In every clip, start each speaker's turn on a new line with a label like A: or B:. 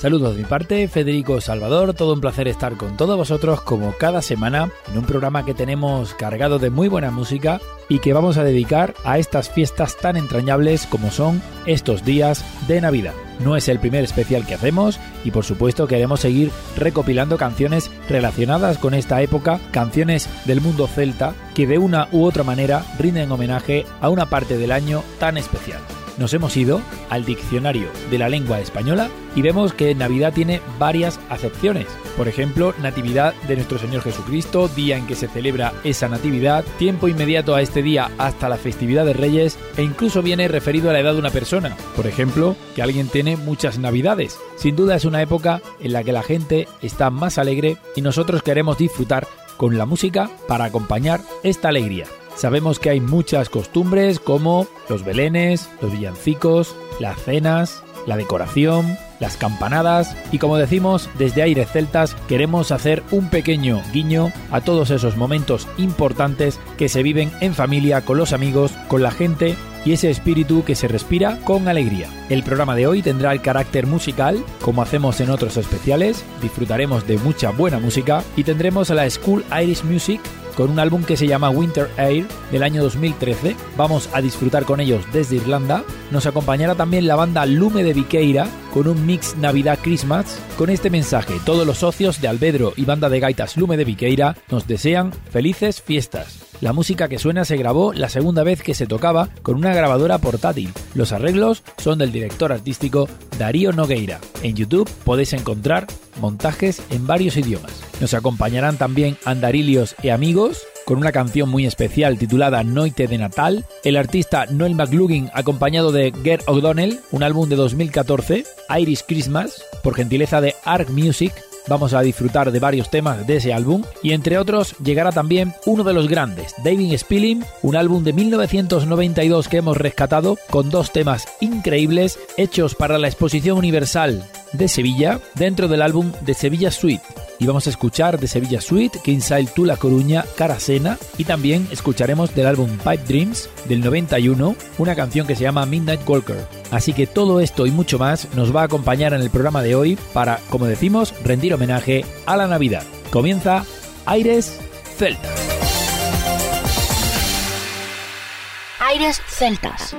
A: Saludos de mi parte, Federico Salvador, todo un placer estar con todos vosotros como cada semana en un programa que tenemos cargado de muy buena música y que vamos a dedicar a estas fiestas tan entrañables como son estos días de Navidad. No es el primer especial que hacemos y por supuesto queremos seguir recopilando canciones relacionadas con esta época, canciones del mundo celta que de una u otra manera rinden homenaje a una parte del año tan especial nos hemos ido al diccionario de la lengua española y vemos que Navidad tiene varias acepciones. Por ejemplo, Natividad de nuestro Señor Jesucristo, día en que se celebra esa Natividad, tiempo inmediato a este día hasta la festividad de Reyes e incluso viene referido a la edad de una persona. Por ejemplo, que alguien tiene muchas Navidades. Sin duda es una época en la que la gente está más alegre y nosotros queremos disfrutar con la música para acompañar esta alegría. Sabemos que hay muchas costumbres como los belenes, los villancicos, las cenas, la decoración, las campanadas y como decimos desde Aires Celtas queremos hacer un pequeño guiño a todos esos momentos importantes que se viven en familia, con los amigos, con la gente y ese espíritu que se respira con alegría. El programa de hoy tendrá el carácter musical, como hacemos en otros especiales, disfrutaremos de mucha buena música y tendremos a la School Irish Music con un álbum que se llama Winter Air del año 2013. Vamos a disfrutar con ellos desde Irlanda. Nos acompañará también la banda Lume de Viqueira con un mix Navidad-Christmas. Con este mensaje, todos los socios de Albedro y banda de gaitas Lume de Viqueira nos desean felices fiestas. La música que suena se grabó la segunda vez que se tocaba con una grabadora portátil. Los arreglos son del director artístico Darío Nogueira. En YouTube podéis encontrar montajes en varios idiomas. Nos acompañarán también Andarilios y amigos con una canción muy especial titulada Noite de Natal, el artista Noel McLugin acompañado de Gert O'Donnell, un álbum de 2014, Irish Christmas, por gentileza de Arc Music, Vamos a disfrutar de varios temas de ese álbum y entre otros llegará también uno de los grandes, David Spilling, un álbum de 1992 que hemos rescatado con dos temas increíbles hechos para la Exposición Universal de Sevilla dentro del álbum de Sevilla Suite. Y vamos a escuchar de Sevilla Suite, Tu La Coruña, Carasena y también escucharemos del álbum Pipe Dreams del 91 una canción que se llama Midnight Walker. Así que todo esto y mucho más nos va a acompañar en el programa de hoy para, como decimos, rendir homenaje a la Navidad. Comienza Aires Celtas.
B: Aires Celtas.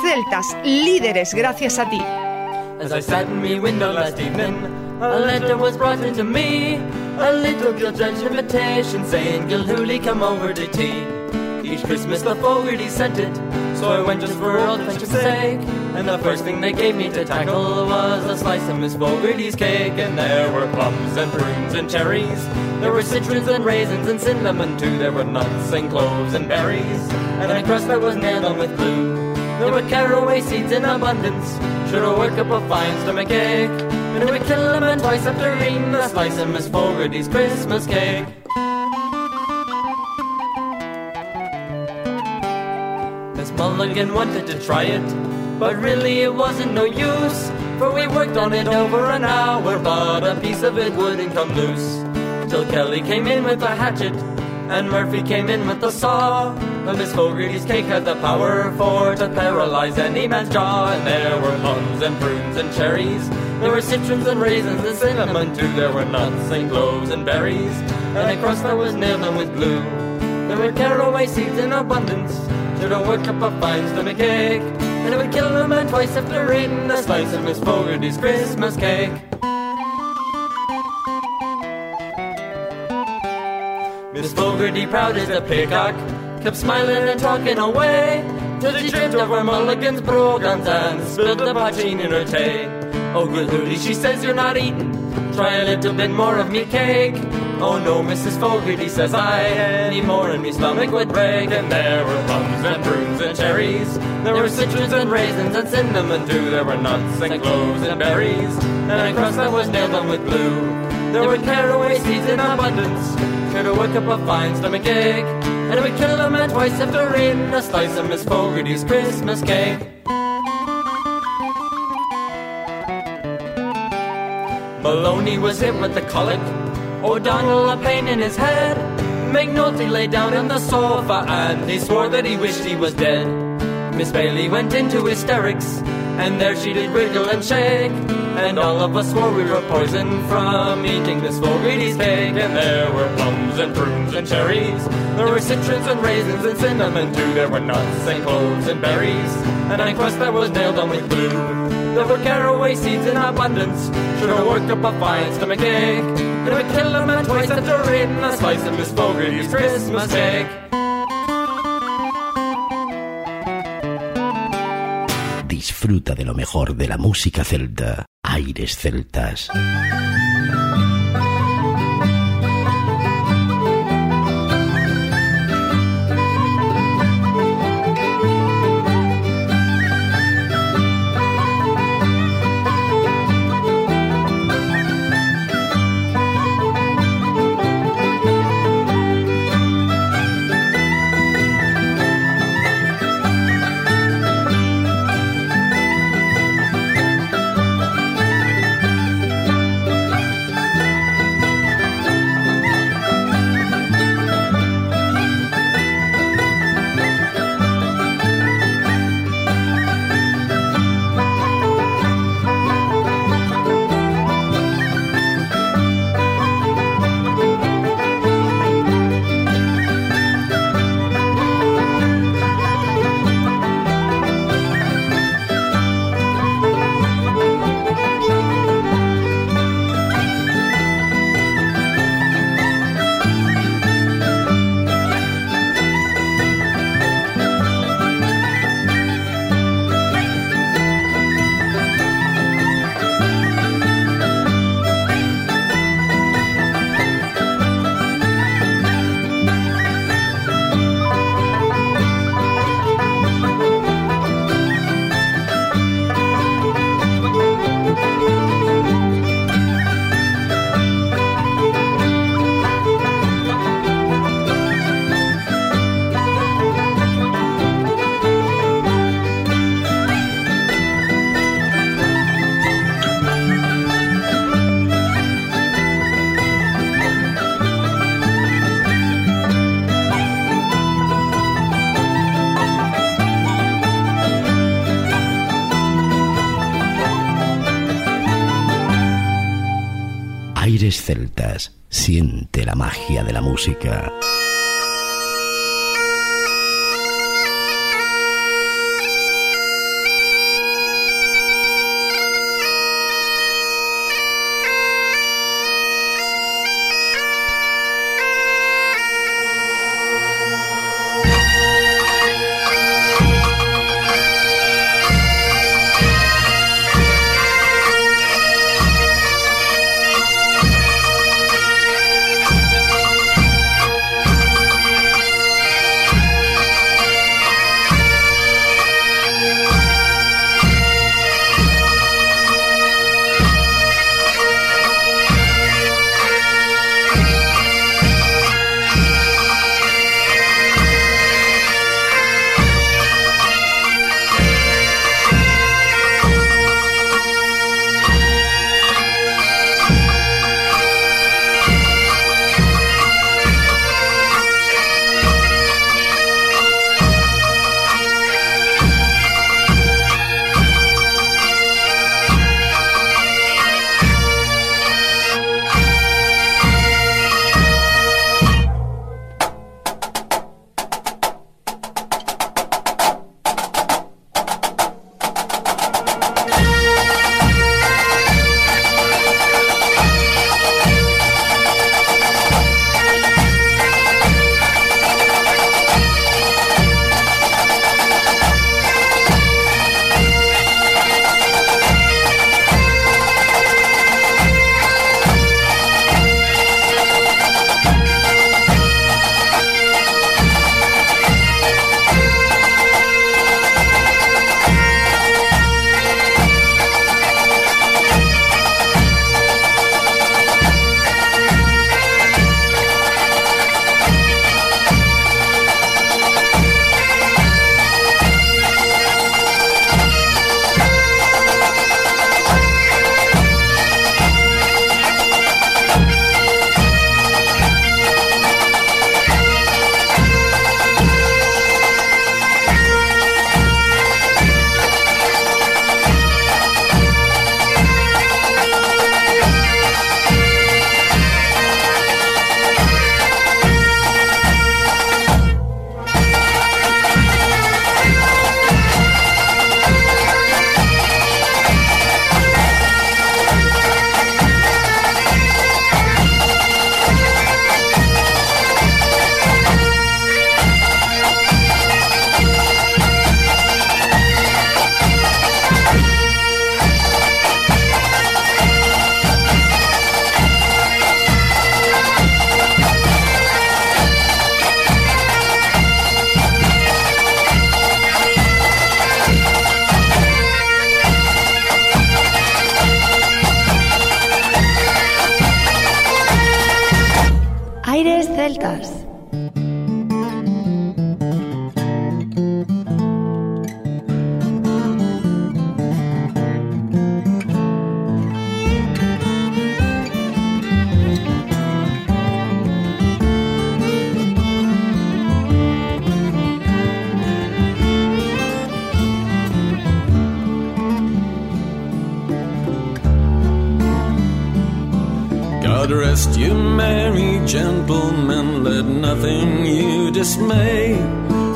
C: Celtas, líderes gracias a ti.
D: As I sat in my window last evening, a letter was brought into me. A little gilt-edged invitation saying, Gilhooly, come over to tea. Each Christmas the Fogarty sent it, so I went just for old fashion's sake. And the first thing they gave me to tackle was a slice of Miss Fogarty's cake. And there were plums and prunes and cherries. There were citrons and raisins and cinnamon too. There were nuts and cloves and berries. And a crust that was nailed on with glue. There were caraway seeds in abundance. Should I work up a fine stomach ache? And it would kill a man twice after eating a slice of Miss Fogarty's Christmas cake. Miss Mulligan wanted to try it, but really it wasn't no use. For we worked on it over an hour, but a piece of it wouldn't come loose. Till Kelly came in with a hatchet, and Murphy came in with a saw. Miss Fogarty's cake had the power for to paralyze any man's jaw. And there were plums and prunes and cherries. There were citrons and raisins and cinnamon too. There were nuts and cloves and berries. And a crust that was nailed on with glue. There were caraway seeds in abundance. Should have worked up a fine stomach cake. And it would kill a man twice after eating a slice of Miss Fogarty's Christmas cake. Miss Fogarty, proud as a peacock, kept smiling and talking away. Till she tripped over Mulligan's brogans and spilled the poteen in her tea. Oh, good Hooty, she says you're not eating. Try a little bit more of me cake. Oh no, Mrs. Fogarty, says I, any more and me stomach would break. And there were plums and prunes and cherries. There were citrons and raisins and cinnamon too. There were nuts and cloves and berries. And a crust that was nailed on with glue. There were caraway seeds in abundance. Could have worked up a fine stomach ache. And would kill a man twice after eating a slice of Miss Fogarty's Christmas cake. Maloney was hit with the colic. O'Donnell a pain in his head. McNulty lay down on the sofa and he swore that he wished he was dead. Miss Bailey went into hysterics and there she did wriggle and shake. And all of us swore we were poisoned from eating Miss Fogarty's cake. And there were plums and prunes and cherries. There were citrons and raisins and cinnamon too. There were nuts and cloves and berries. And a crust that was nailed on with glue. There were caraway seeds in abundance. Have worked up a fine stomach ache. Would kill a man twice after eating a slice of Miss Fogarty's Christmas cake.
E: Disfruta de lo mejor de la música celta. Aires celtas. Celtas, siente la magia de la música.
F: Gentlemen, let nothing you dismay.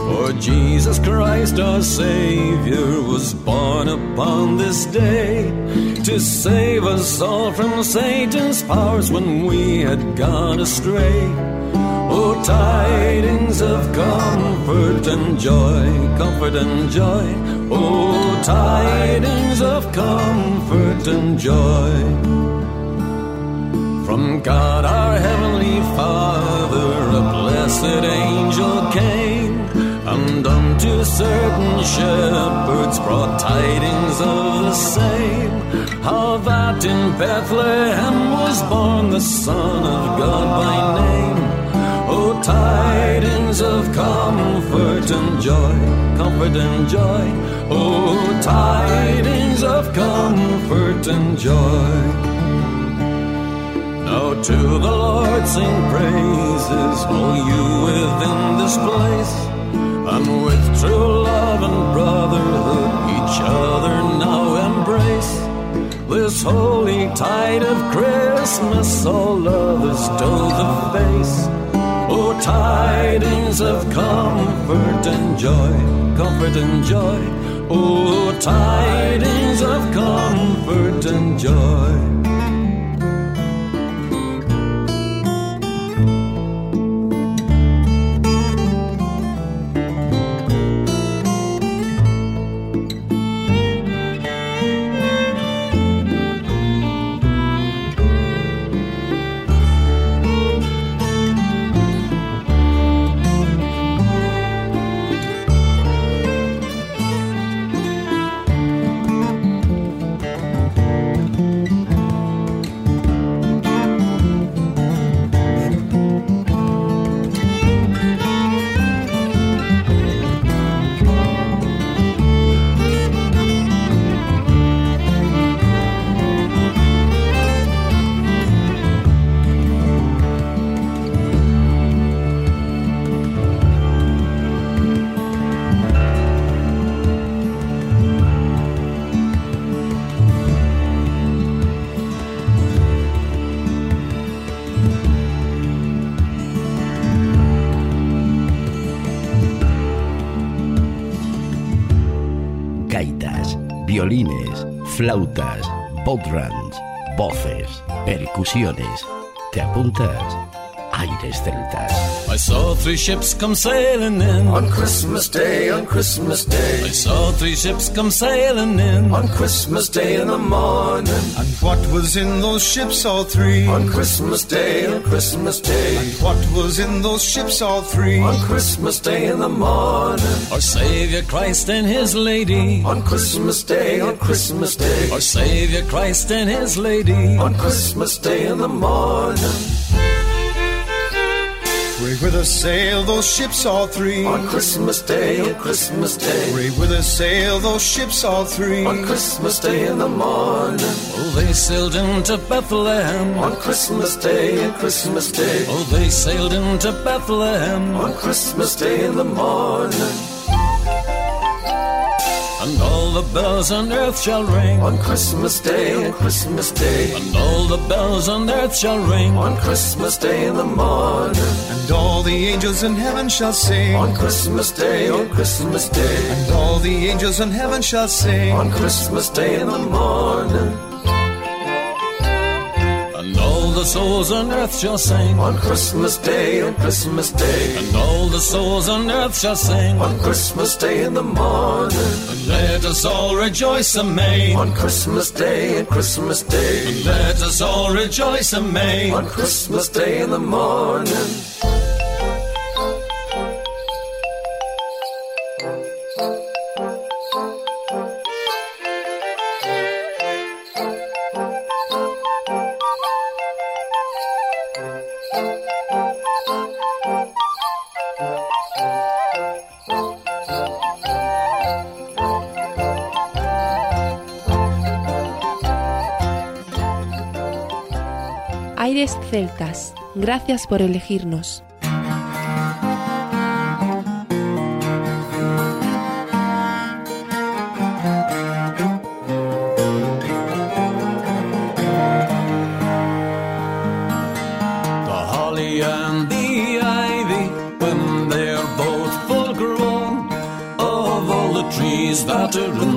F: For Jesus Christ our Savior was born upon this day to save us all from Satan's powers when we had gone astray. Oh, tidings of comfort and joy, comfort and joy. Oh, tidings of comfort and joy. From God our Heavenly Father, a blessed angel came, and unto certain shepherds brought tidings of the same. How that in Bethlehem was born the Son of God by name. Oh, tidings of comfort and joy, comfort and joy. Oh, tidings of comfort and joy. Now to the Lord sing praises, all you within this place. And with true love and brotherhood, each other now embrace. This holy tide of Christmas, all lovers doth the face. Oh, tidings of comfort and joy, comfort and joy. Oh, tidings of comfort and joy.
E: Flautas, bodhrans, voces, percusiones. ¿Te apuntas? Aires celtas.
F: I saw three ships come sailing in.
G: On Christmas Day, on Christmas Day,
F: I saw three ships come sailing in.
G: on Christmas Day in the morning.
H: And what was in those ships, all three?
G: On Christmas Day, on Christmas Day,
H: And what was in those ships, all three?
G: on Christmas Day in the morning.
F: Our Savior Christ and His Lady.
G: On Christmas Day, on Christmas Day,
F: Our Savior Christ and His Lady.
G: on Christmas Day in the morning.
H: With us sail those ships, all three.
G: On Christmas Day, on Christmas Day,
H: with us sail those ships, all three.
G: on Christmas Day in the morning.
F: Oh, they sailed into Bethlehem.
G: On Christmas Day, on Christmas Day,
F: Oh, they sailed into Bethlehem.
G: on Christmas Day in the morning.
F: And all the bells on earth shall ring.
G: On Christmas Day, on Christmas Day,
F: And all the bells on earth shall ring.
G: on Christmas Day in the morning.
H: And all the angels in heaven shall sing.
G: On Christmas Day, on Christmas Day,
H: And all the angels in heaven shall sing.
G: on Christmas Day in the morning.
F: And all the souls on earth shall sing.
G: On Christmas Day, on Christmas Day,
F: And all the souls on earth shall sing.
G: on Christmas Day in the morning.
F: And let us all rejoice amain.
G: On Christmas Day, on Christmas Day, And
F: Let us all rejoice amain.
G: on Christmas Day in the morning.
I: Celtas, gracias por elegirnos.
F: that are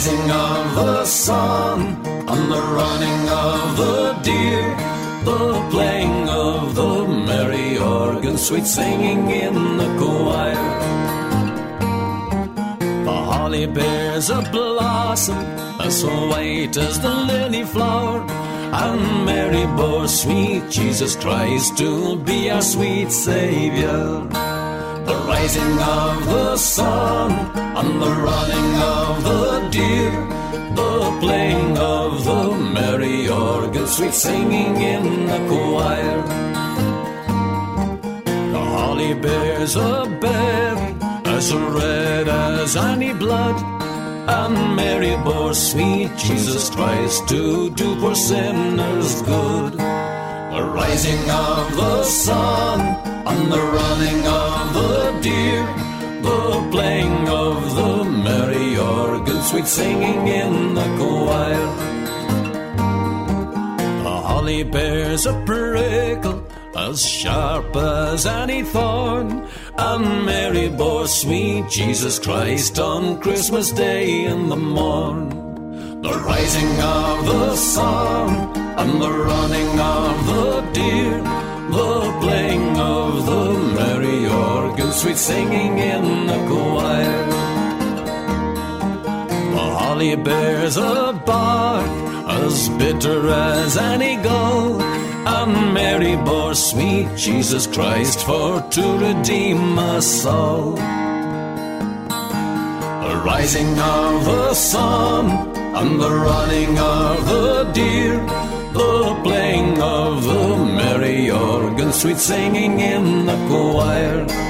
F: rising of the sun, and the running of the deer, the playing of the merry organ, sweet singing in the choir. The holly bears a blossom, as white as the lily flower. And Mary bore sweet Jesus Christ to be our sweet Savior the rising of the sun and the running of the deer, the playing of the merry organ, sweet singing in the choir. The holly bears a berry as red as any blood. And Mary bore sweet Jesus Christ to do poor sinners good. The rising of the sun and the running of the deer, the playing of the merry organ, sweet singing in the choir. The holly bears a prickle as sharp as any thorn, and Mary bore sweet Jesus Christ on Christmas Day in the morn. The rising of the sun and the running of the deer, the playing sweet singing in the choir. The holly bears a bark as bitter as any gall, and Mary bore sweet Jesus Christ for to redeem us all. The rising of the sun and the running of the deer, the playing of the merry organ, sweet singing in the choir.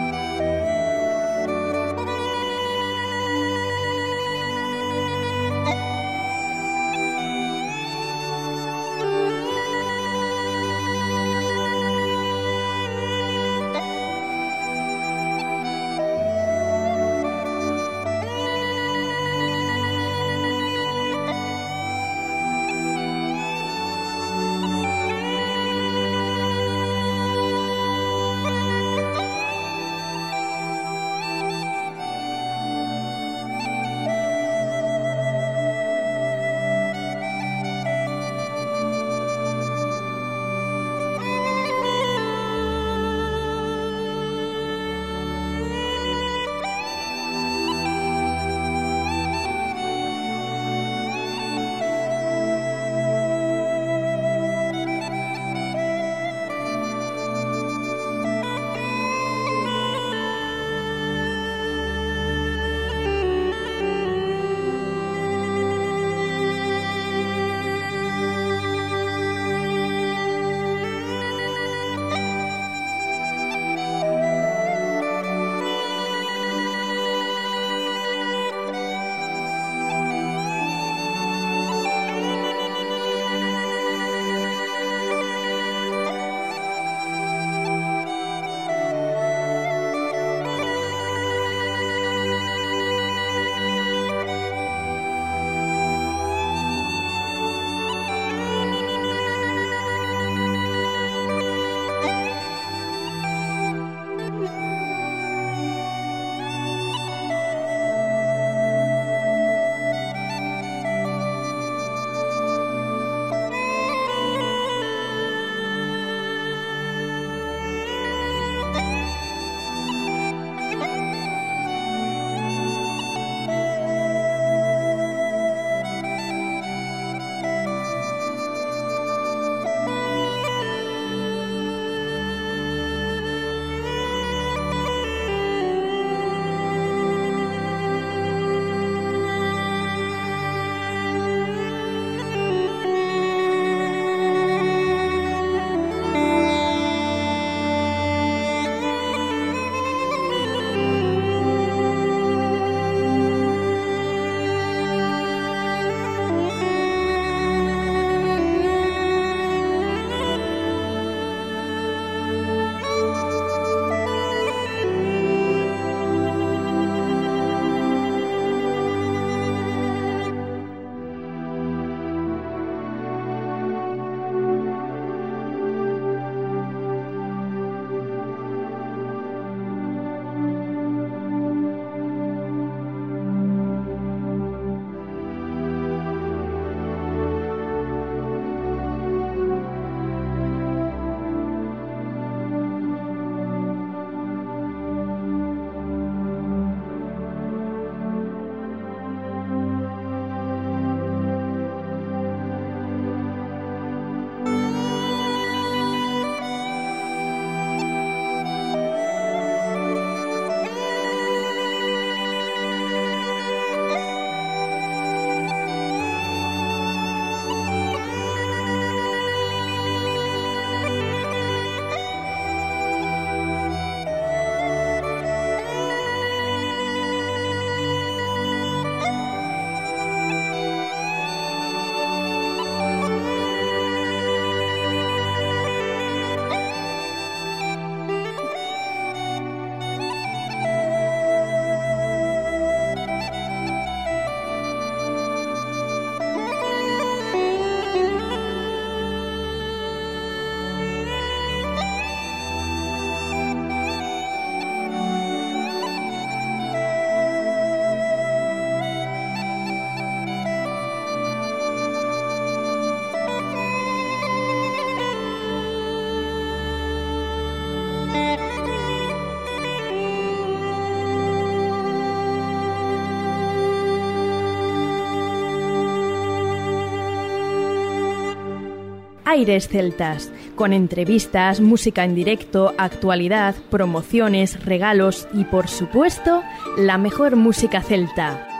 J: Aires Celtas, con entrevistas, música en directo, actualidad, promociones, regalos y por supuesto, la mejor música celta.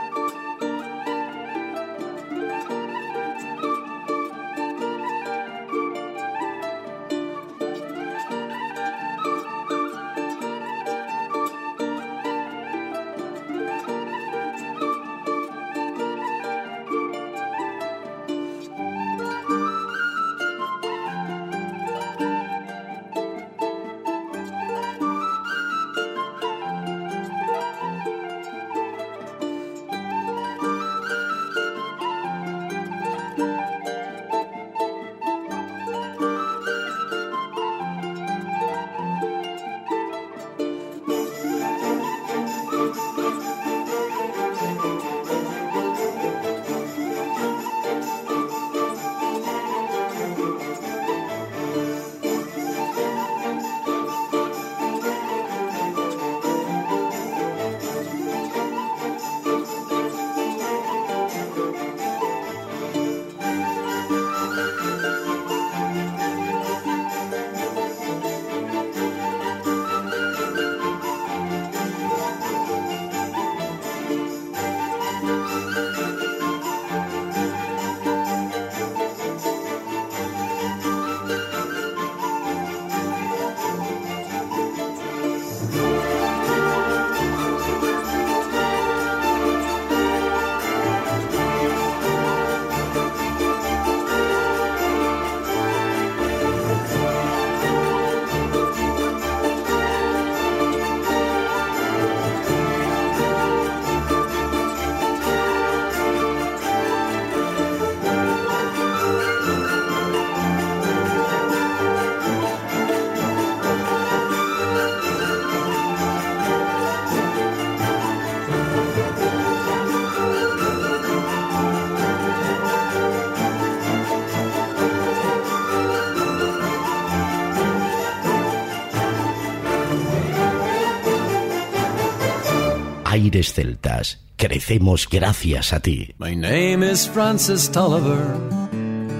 E: Celtas. Crecemos gracias a ti.
F: My name is Francis Tolliver.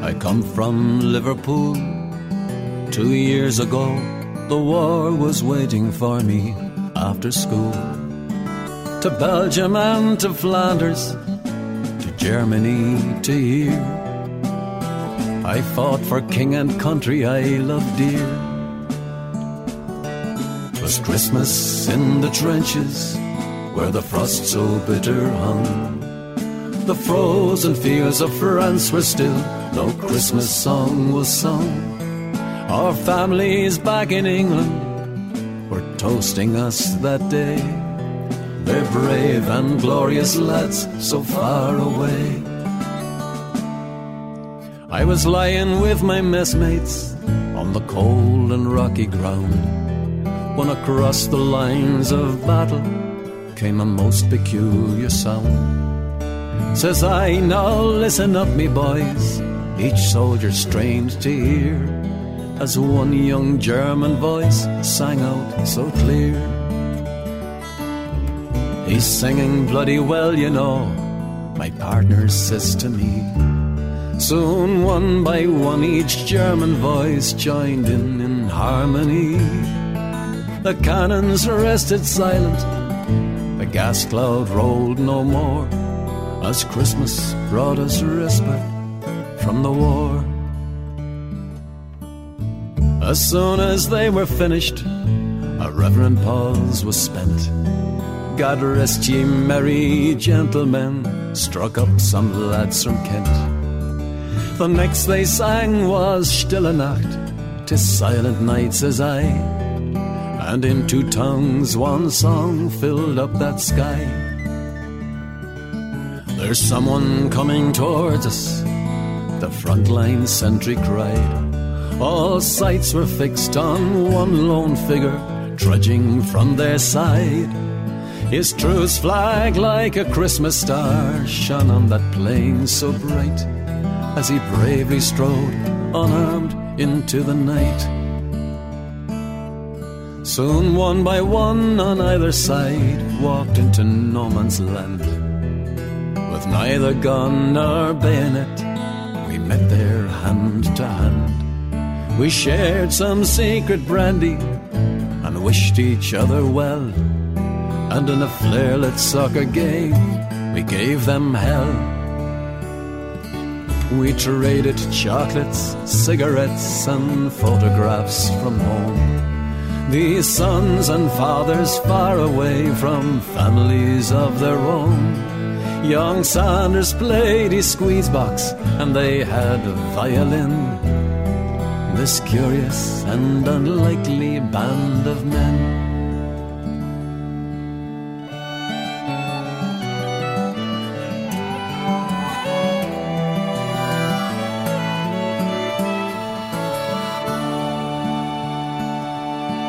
F: I come from Liverpool. Two years ago, the war was waiting for me after school. To Belgium and to Flanders, to Germany to here. I fought for king and country I loved dear. 'Twas Christmas in the trenches where the frost so bitter hung. The frozen fields of France were still, no Christmas song was sung. Our families back in England were toasting us that day. They're brave and glorious lads so far away. I was lying with my messmates on the cold and rocky ground when across the lines of battle came a most peculiar sound. Says I, now listen up, me boys, each soldier strained to hear as one young German voice sang out so clear. He's singing bloody well, you know, my partner says to me. Soon, one by one, each German voice joined in in harmony. The cannons rested silent, the gas cloud rolled no more, as Christmas brought us respite from the war. As soon as they were finished, a reverent pause was spent. God rest ye merry gentlemen, struck up some lads from Kent. The next they sang was Stille Nacht, tis silent night, says I. And in two tongues one song filled up that sky. There's someone coming towards us, the frontline sentry cried. All sights were fixed on one lone figure trudging from their side. His truce flag, like a Christmas star, shone on that plain so bright as he bravely strode, unarmed, into the night. Soon, one by one, on either side, walked into no man's land. With neither gun nor bayonet, we met there hand to hand. We shared some secret brandy and wished each other well. And in a flare lit soccer game, we gave them hell. We traded chocolates, cigarettes, and photographs from home. These sons and fathers far away from families of their own. Young Sanders played his squeeze box, and they had a violin. This curious and unlikely band of men.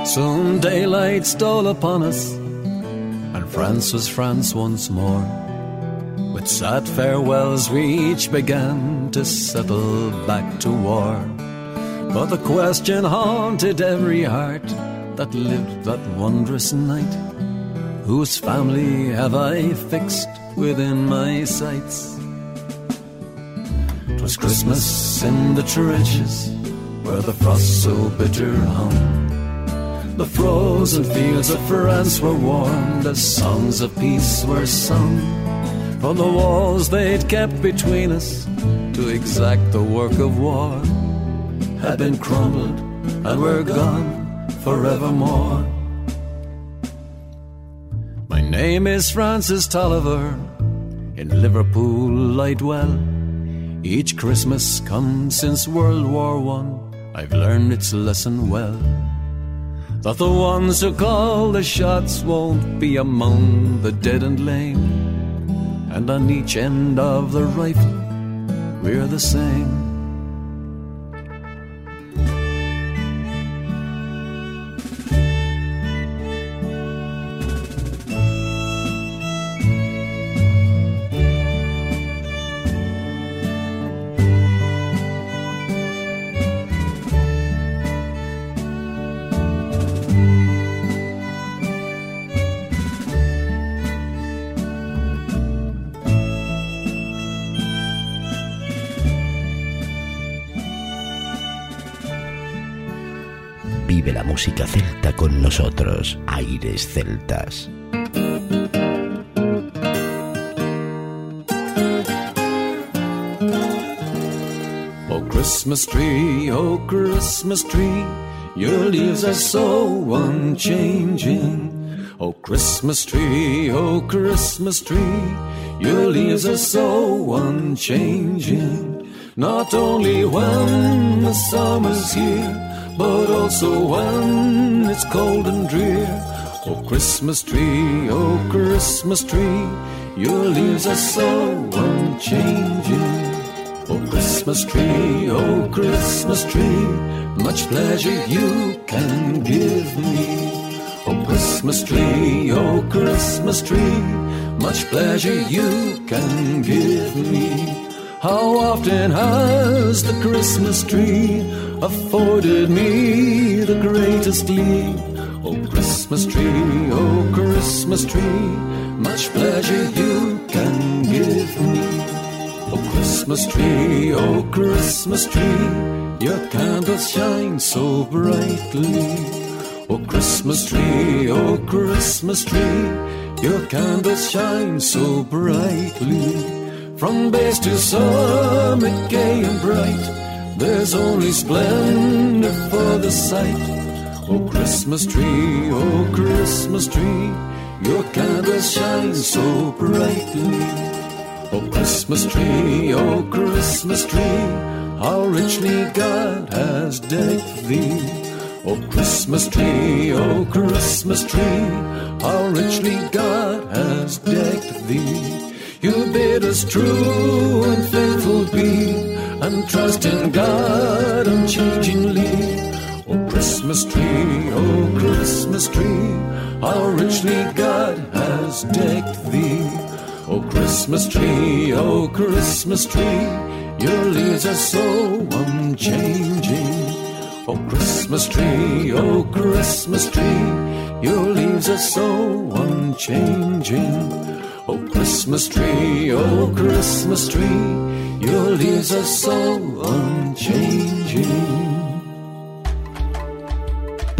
F: Soon daylight stole upon us, and France was France once more. With sad farewells, we each began to settle back to war. But the question haunted every heart that lived that wondrous night Whose family have I fixed within my sights? 'Twas Christmas in the trenches where the frost so bitter hung. The frozen fields of France were warmed as songs of peace were sung. From the walls they'd kept between us to exact the work of war had been crumbled and were gone forevermore. My name is Francis Tolliver. In Liverpool I dwell. Each Christmas come since World War One, I've learned its lesson well. That the ones who call the shots won't be among the dead and lame. And on each end of the rifle, we're the same.
E: Música celta con nosotros, Aires Celtas.
F: Oh Christmas tree, oh Christmas tree, your leaves are so unchanging. Oh Christmas tree, oh Christmas tree, your leaves are so unchanging. Not only when the summer's here, but also when it's cold and drear. Oh Christmas tree, oh Christmas tree, your leaves are so unchanging. Oh Christmas tree, oh Christmas tree, much pleasure you can give me. Oh Christmas tree, oh Christmas tree, much pleasure you can give me. How often has the Christmas tree afforded me the greatest glee? Oh Christmas tree, oh Christmas tree, much pleasure you can give me. Oh Christmas tree, oh Christmas tree, your candles shine so brightly. Oh Christmas tree, oh Christmas tree, your candles shine so brightly. From base to summit, gay and bright, there's only splendor for the sight. Oh Christmas tree, oh Christmas tree, your candles shine so brightly. Oh Christmas tree, oh Christmas tree, how richly God has decked thee. Oh Christmas tree, oh Christmas tree, how richly God has decked thee. You bid us true trust in God unchangingly. Oh Christmas tree, oh Christmas tree, how richly God has decked thee. Oh Christmas tree, oh Christmas tree, your leaves are so unchanging. Oh Christmas tree, oh Christmas tree, your leaves are so unchanging. Oh Christmas tree, oh Christmas tree, your leaves are so unchanging.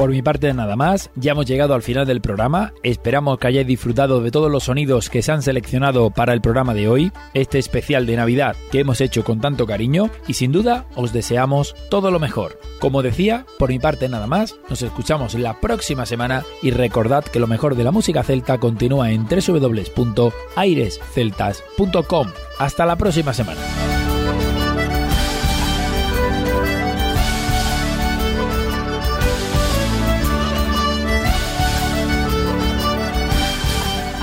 A: Por mi parte nada más, ya hemos llegado al final del programa, esperamos que hayáis disfrutado de todos los sonidos que se han seleccionado para el programa de hoy, este especial de Navidad que hemos hecho con tanto cariño y sin duda os deseamos todo lo mejor. Como decía, por mi parte nada más, nos escuchamos la próxima semana y recordad que lo mejor de la música celta continúa en www.airesceltas.com. Hasta la próxima semana.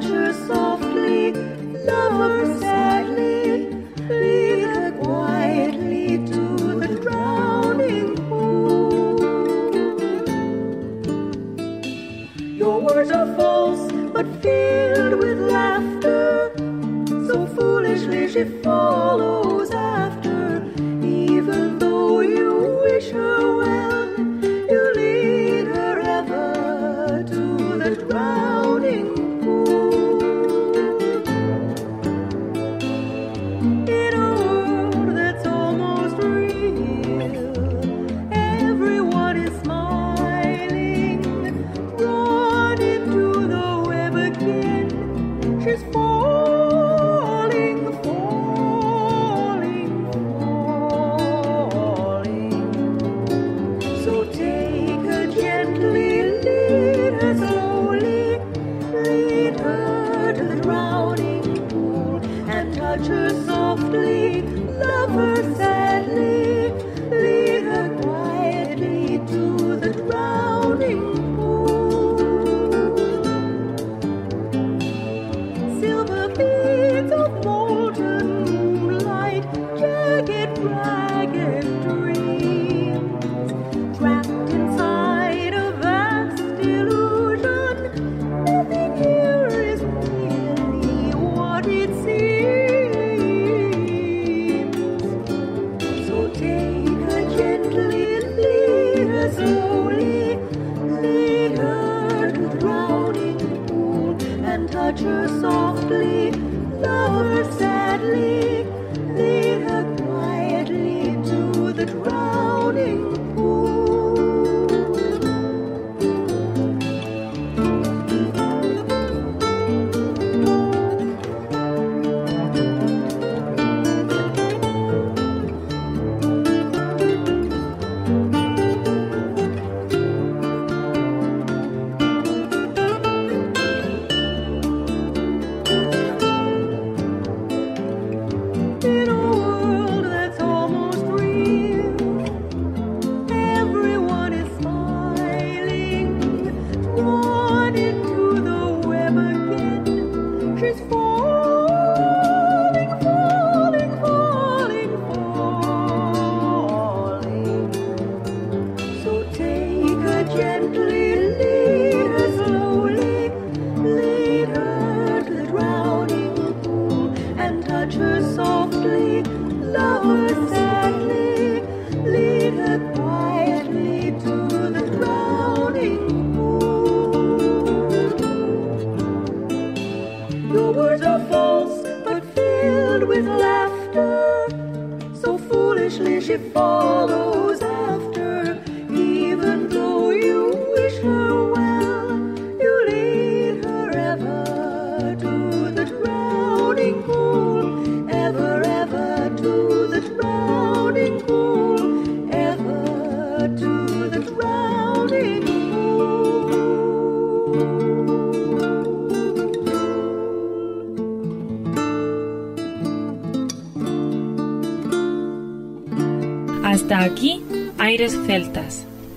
J: touch her softly, love